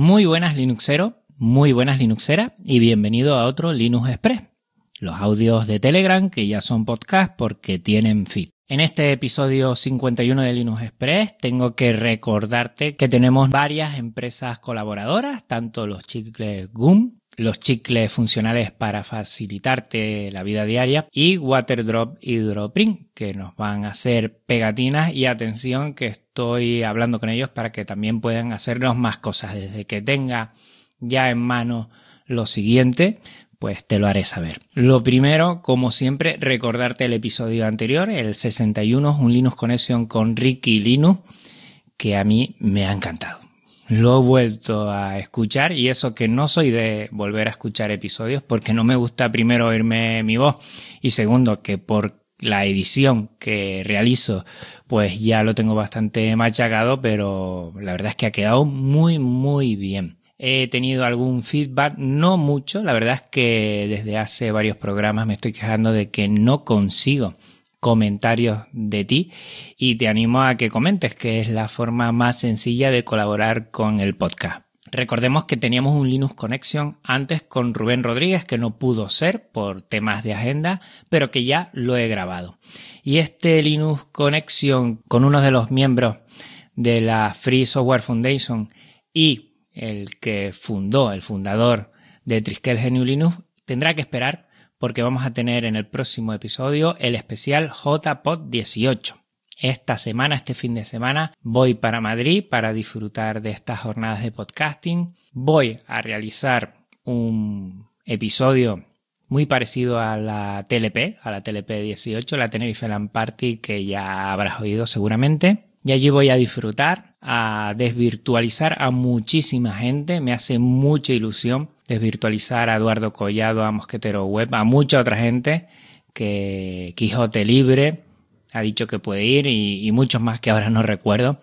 Muy buenas Linuxero, muy buenas Linuxeras y bienvenido a otro Linux Express. Los audios de Telegram que ya son podcast porque tienen feed. En este episodio 51 de Linux Express tengo que recordarte que tenemos varias empresas colaboradoras, tanto los chicles GUM los chicles funcionales para facilitarte la vida diaria y Waterdrop Hydroprint que nos van a hacer pegatinas. Y atención que estoy hablando con ellos para que también puedan hacernos más cosas. Desde que tenga ya en mano lo siguiente pues te lo haré saber. Lo primero, como siempre, recordarte el episodio anterior, el 61, un Linux Connection con Ricky Linux, que a mí me ha encantado lo he vuelto a escuchar y eso que no soy de volver a escuchar episodios porque no me gusta primero oírme mi voz y segundo que por la edición que realizo pues ya lo tengo bastante machacado pero la verdad es que ha quedado muy muy bien. He tenido algún feedback, no mucho, la verdad es que desde hace varios programas me estoy quejando de que no consigo comentarios de ti y te animo a que comentes, que es la forma más sencilla de colaborar con el podcast. Recordemos que teníamos un Linux Connection antes con Rubén Rodríguez que no pudo ser por temas de agenda, pero que ya lo he grabado. Y este Linux Connection con uno de los miembros de la Free Software Foundation y el que fundó, el fundador de Triskel GNU Linux, tendrá que esperar porque vamos a tener en el próximo episodio el especial JPod 18. Esta semana, este fin de semana, voy para Madrid para disfrutar de estas jornadas de podcasting. Voy a realizar un episodio muy parecido a la TLP, a la TLP 18, la Tenerife Land Party, que ya habrás oído seguramente. Y allí voy a disfrutar, a desvirtualizar a muchísima gente. Me hace mucha ilusión desvirtualizar a Eduardo Collado, a Mosquetero Web, a mucha otra gente que Quijote Libre ha dicho que puede ir y, muchos más que ahora no recuerdo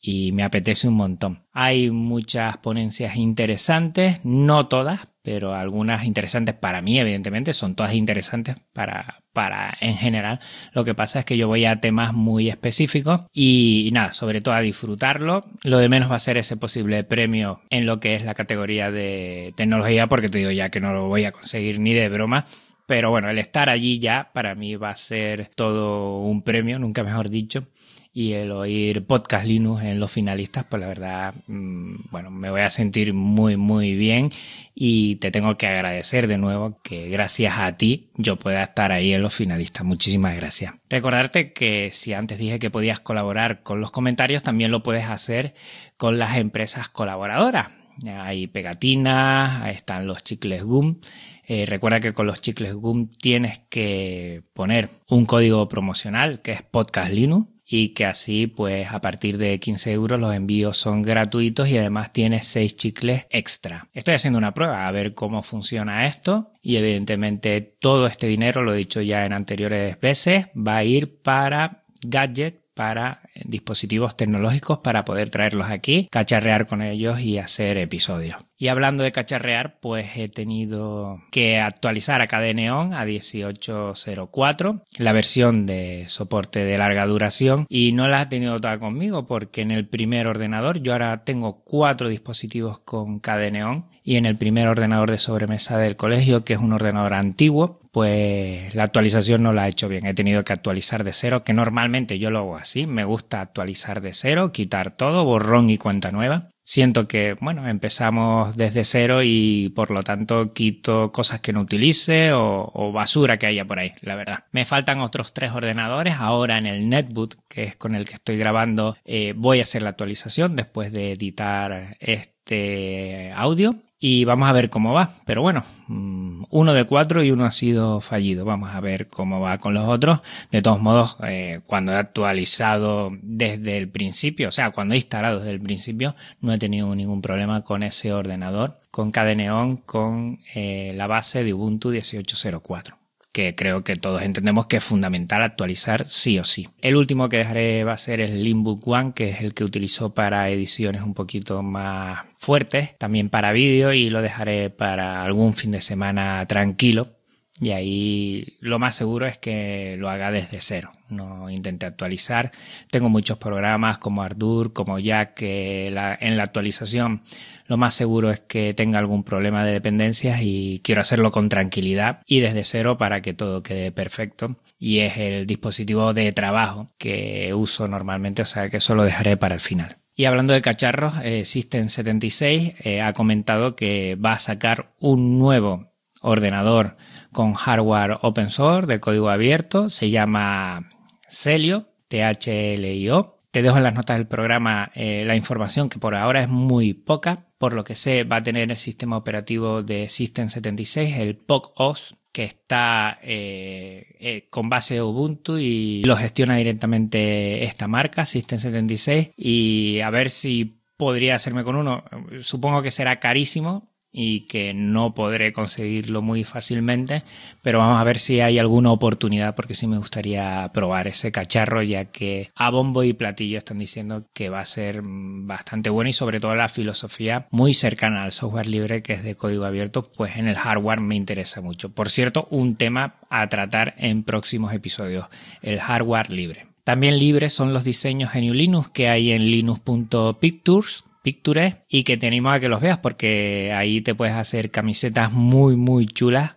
y me apetece un montón. Hay muchas ponencias interesantes, no todas, pero algunas interesantes para mí, evidentemente, son todas interesantes para, para en general. Lo que pasa es que yo voy a temas muy específicos y, nada, sobre todo a disfrutarlo. Lo de menos va a ser ese posible premio en lo que es la categoría de tecnología, porque te digo ya que no lo voy a conseguir ni de broma. Pero bueno, el estar allí ya para mí va a ser todo un premio, nunca mejor dicho y el oír podcast Linux en los finalistas, pues la verdad, mm, bueno, me voy a sentir muy, muy bien y te tengo que agradecer de nuevo que gracias a ti yo pueda estar ahí en los finalistas. Muchísimas gracias. Recordarte que si antes dije que podías colaborar con los comentarios, también lo puedes hacer con las empresas colaboradoras. Hay pegatinas, están los chicles GUM. Eh, recuerda que con los chicles GUM tienes que poner un código promocional que es Podcast Linux y que así pues a partir de 15 euros los envíos son gratuitos y además tienes 6 chicles extra. Estoy haciendo una prueba a ver cómo funciona esto y evidentemente todo este dinero, lo he dicho ya en anteriores veces, va a ir para gadget para dispositivos tecnológicos para poder traerlos aquí, cacharrear con ellos y hacer episodios. Y hablando de cacharrear, pues he tenido que actualizar a KDE a 1804, la versión de soporte de larga duración, y no la he tenido toda conmigo porque en el primer ordenador yo ahora tengo cuatro dispositivos con KDE y en el primer ordenador de sobremesa del colegio, que es un ordenador antiguo, pues la actualización no la he hecho bien. He tenido que actualizar de cero, que normalmente yo lo hago así. Me gusta actualizar de cero, quitar todo, borrón y cuenta nueva. Siento que, bueno, empezamos desde cero y por lo tanto quito cosas que no utilice o, basura que haya por ahí, la verdad. Me faltan otros tres ordenadores. Ahora en el netbook, que es con el que estoy grabando, eh, voy a hacer la actualización después de editar este audio y vamos a ver cómo va. Pero bueno, mm, uno de cuatro y uno ha sido fallido. Vamos a ver cómo va con los otros. De todos modos, eh, cuando he actualizado desde el principio, o sea, cuando he instalado desde el principio, no he tenido ningún problema con ese ordenador, con Cadeneon, con eh, la base de Ubuntu 18.04 que creo que todos entendemos que es fundamental actualizar sí o sí. El último que dejaré va a ser el Limbook One, que es el que utilizo para ediciones un poquito más fuertes, también para vídeo y lo dejaré para algún fin de semana tranquilo y ahí lo más seguro es que lo haga desde cero, no intente actualizar. Tengo muchos programas como Ardour, como Jack, que en la actualización lo más seguro es que tenga algún problema de dependencias y quiero hacerlo con tranquilidad y desde cero para que todo quede perfecto. Y es el dispositivo de trabajo que uso normalmente, o sea que eso lo dejaré para el final. Y hablando de cacharros, eh, System76 eh, ha comentado que va a sacar un nuevo ordenador con hardware open source de código abierto. Se llama Celio, T-H-L-I-O. Te dejo en las notas del programa eh, la información que por ahora es muy poca. Por lo que sé, va a tener el sistema operativo de System76, el POC-OS, que está eh, eh, con base Ubuntu y lo gestiona directamente esta marca, System76. Y a ver si podría hacerme con uno. Supongo que será carísimo, y que no podré conseguirlo muy fácilmente, pero vamos a ver si hay alguna oportunidad porque sí me gustaría probar ese cacharro ya que a bombo y platillo están diciendo que va a ser bastante bueno y sobre todo la filosofía muy cercana al software libre que es de código abierto, pues en el hardware me interesa mucho. Por cierto, un tema a tratar en próximos episodios, el hardware libre. También libres son los diseños GNU Linux que hay en linux.pictures Picture y que te animo a que los veas porque ahí te puedes hacer camisetas muy muy chulas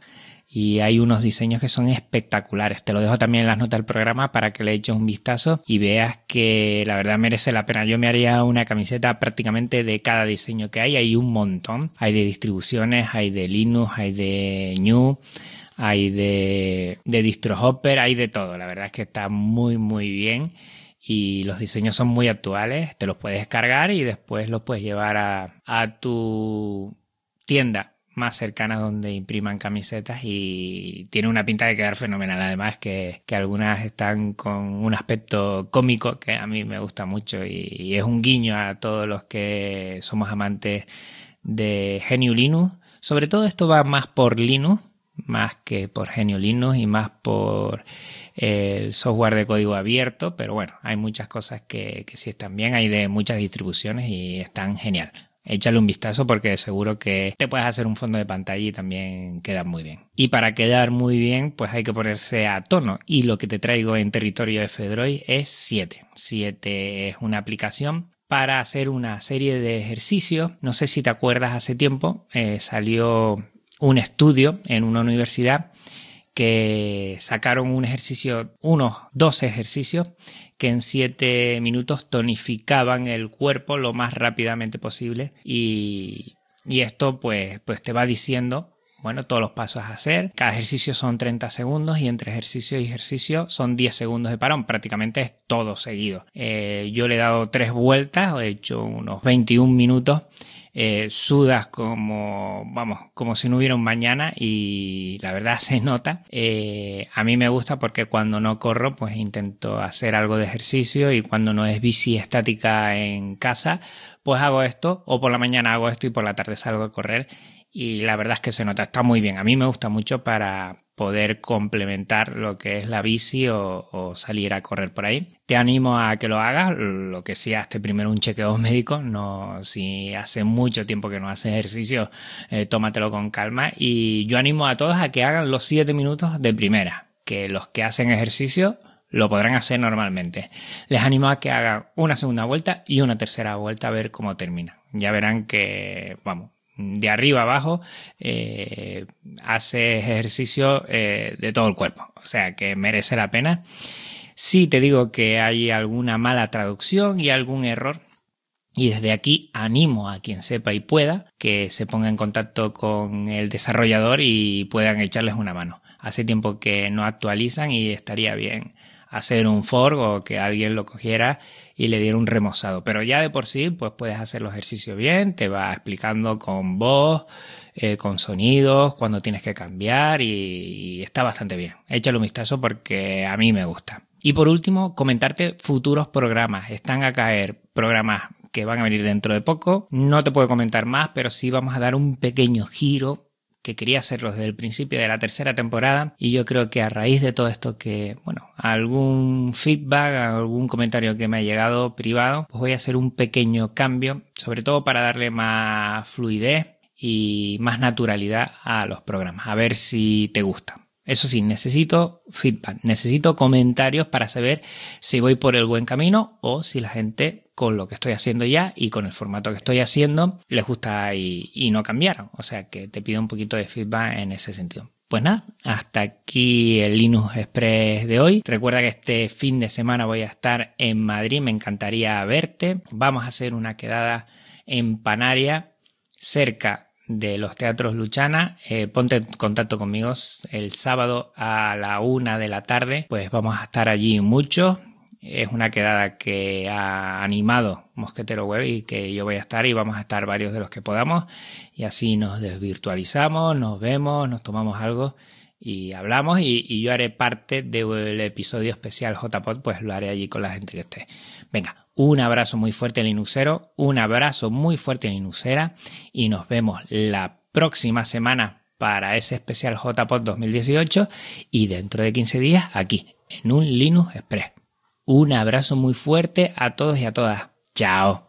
y hay unos diseños que son espectaculares. Te lo dejo también en las notas del programa para que le eches un vistazo y veas que la verdad merece la pena. Yo me haría una camiseta prácticamente de cada diseño que hay. Hay un montón. Hay de distribuciones, hay de Linux, hay de New, hay de, de DistroHopper, hay de todo. La verdad es que está muy muy bien y los diseños son muy actuales, te los puedes descargar y después los puedes llevar a, tu tienda más cercana donde impriman camisetas y tiene una pinta de quedar fenomenal. Además que, algunas están con un aspecto cómico que a mí me gusta mucho y, es un guiño a todos los que somos amantes de Genio Linux. Sobre todo esto va más por Linux, más que por Genio Linux y más por el software de código abierto, pero bueno, hay muchas cosas que, que sí están bien, hay de muchas distribuciones y están genial. Échale un vistazo porque seguro que te puedes hacer un fondo de pantalla y también queda muy bien. Y para quedar muy bien, pues hay que ponerse a tono. Y lo que te traigo en territorio de Fedroid es 7. 7 es una aplicación para hacer una serie de ejercicios. No sé si te acuerdas, hace tiempo eh, salió un estudio en una universidad que sacaron un ejercicio, unos dos ejercicios que en siete minutos tonificaban el cuerpo lo más rápidamente posible y, y esto pues, pues te va diciendo bueno, todos los pasos a hacer. Cada ejercicio son 30 segundos y entre ejercicio y ejercicio son 10 segundos de parón. Prácticamente es todo seguido. Eh, yo le he dado tres vueltas, he hecho unos 21 minutos eh, sudas como, vamos, como si no hubiera un mañana y la verdad se nota. Eh, a mí me gusta porque cuando no corro, pues intento hacer algo de ejercicio y cuando no es bici estática en casa, pues hago esto o por la mañana hago esto y por la tarde salgo a correr y la verdad es que se nota, está muy bien. A mí me gusta mucho para poder complementar lo que es la bici o, salir a correr por ahí. Te animo a que lo hagas, lo que sí, hazte primero un chequeo médico, no, si hace mucho tiempo que no haces ejercicio, eh, tómatelo con calma y yo animo a todos a que hagan los 7 minutos de primera, que los que hacen ejercicio lo podrán hacer normalmente. Les animo a que hagan una segunda vuelta y una tercera vuelta a ver cómo termina. Ya verán que, vamos, de arriba abajo, eh, hace ejercicio eh, de todo el cuerpo. O sea que merece la pena. Si te digo que hay alguna mala traducción y algún error. Y desde aquí animo a quien sepa y pueda que se ponga en contacto con el desarrollador y puedan echarles una mano. Hace tiempo que no actualizan y estaría bien hacer un fork o que alguien lo cogiera y le diera un remozado. Pero ya de por sí, pues puedes hacer los ejercicios bien, te va explicando con voz, eh, con sonidos, cuando tienes que cambiar y, está bastante bien. Échale un vistazo porque a mí me gusta. Y por último, comentarte futuros programas. Están a caer programas que van a venir dentro de poco. No te puedo comentar más, pero sí vamos a dar un pequeño giro que quería hacerlo desde el principio de la tercera temporada y yo creo que a raíz de todo esto que, bueno, algún feedback, algún comentario que me ha llegado privado, pues voy a hacer un pequeño cambio, sobre todo para darle más fluidez y más naturalidad a los programas, a ver si te gusta. Eso sí, necesito feedback, necesito comentarios para saber si voy por el buen camino o si la gente con lo que estoy haciendo ya y con el formato que estoy haciendo les gusta y, no cambiaron. O sea que te pido un poquito de feedback en ese sentido. Pues nada, hasta aquí el Linux Express de hoy. Recuerda que este fin de semana voy a estar en Madrid, me encantaría verte. Vamos a hacer una quedada en Panaria, cerca de los teatros Luchana. Eh, ponte en contacto conmigo el sábado a la una de la tarde, pues vamos a estar allí mucho. Es una quedada que ha animado Mosquetero Web y que yo voy a estar y vamos a estar varios de los que podamos. Y así nos desvirtualizamos, nos vemos, nos tomamos algo y hablamos. Y, yo haré parte del episodio especial JPod, pues lo haré allí con la gente que esté. Venga, un abrazo muy fuerte Linuxero, un abrazo muy fuerte Linuxera. Y nos vemos la próxima semana para ese especial JPod 2018 y dentro de 15 días aquí en un Linux Express. Un abrazo muy fuerte a todos y a todas. Chao.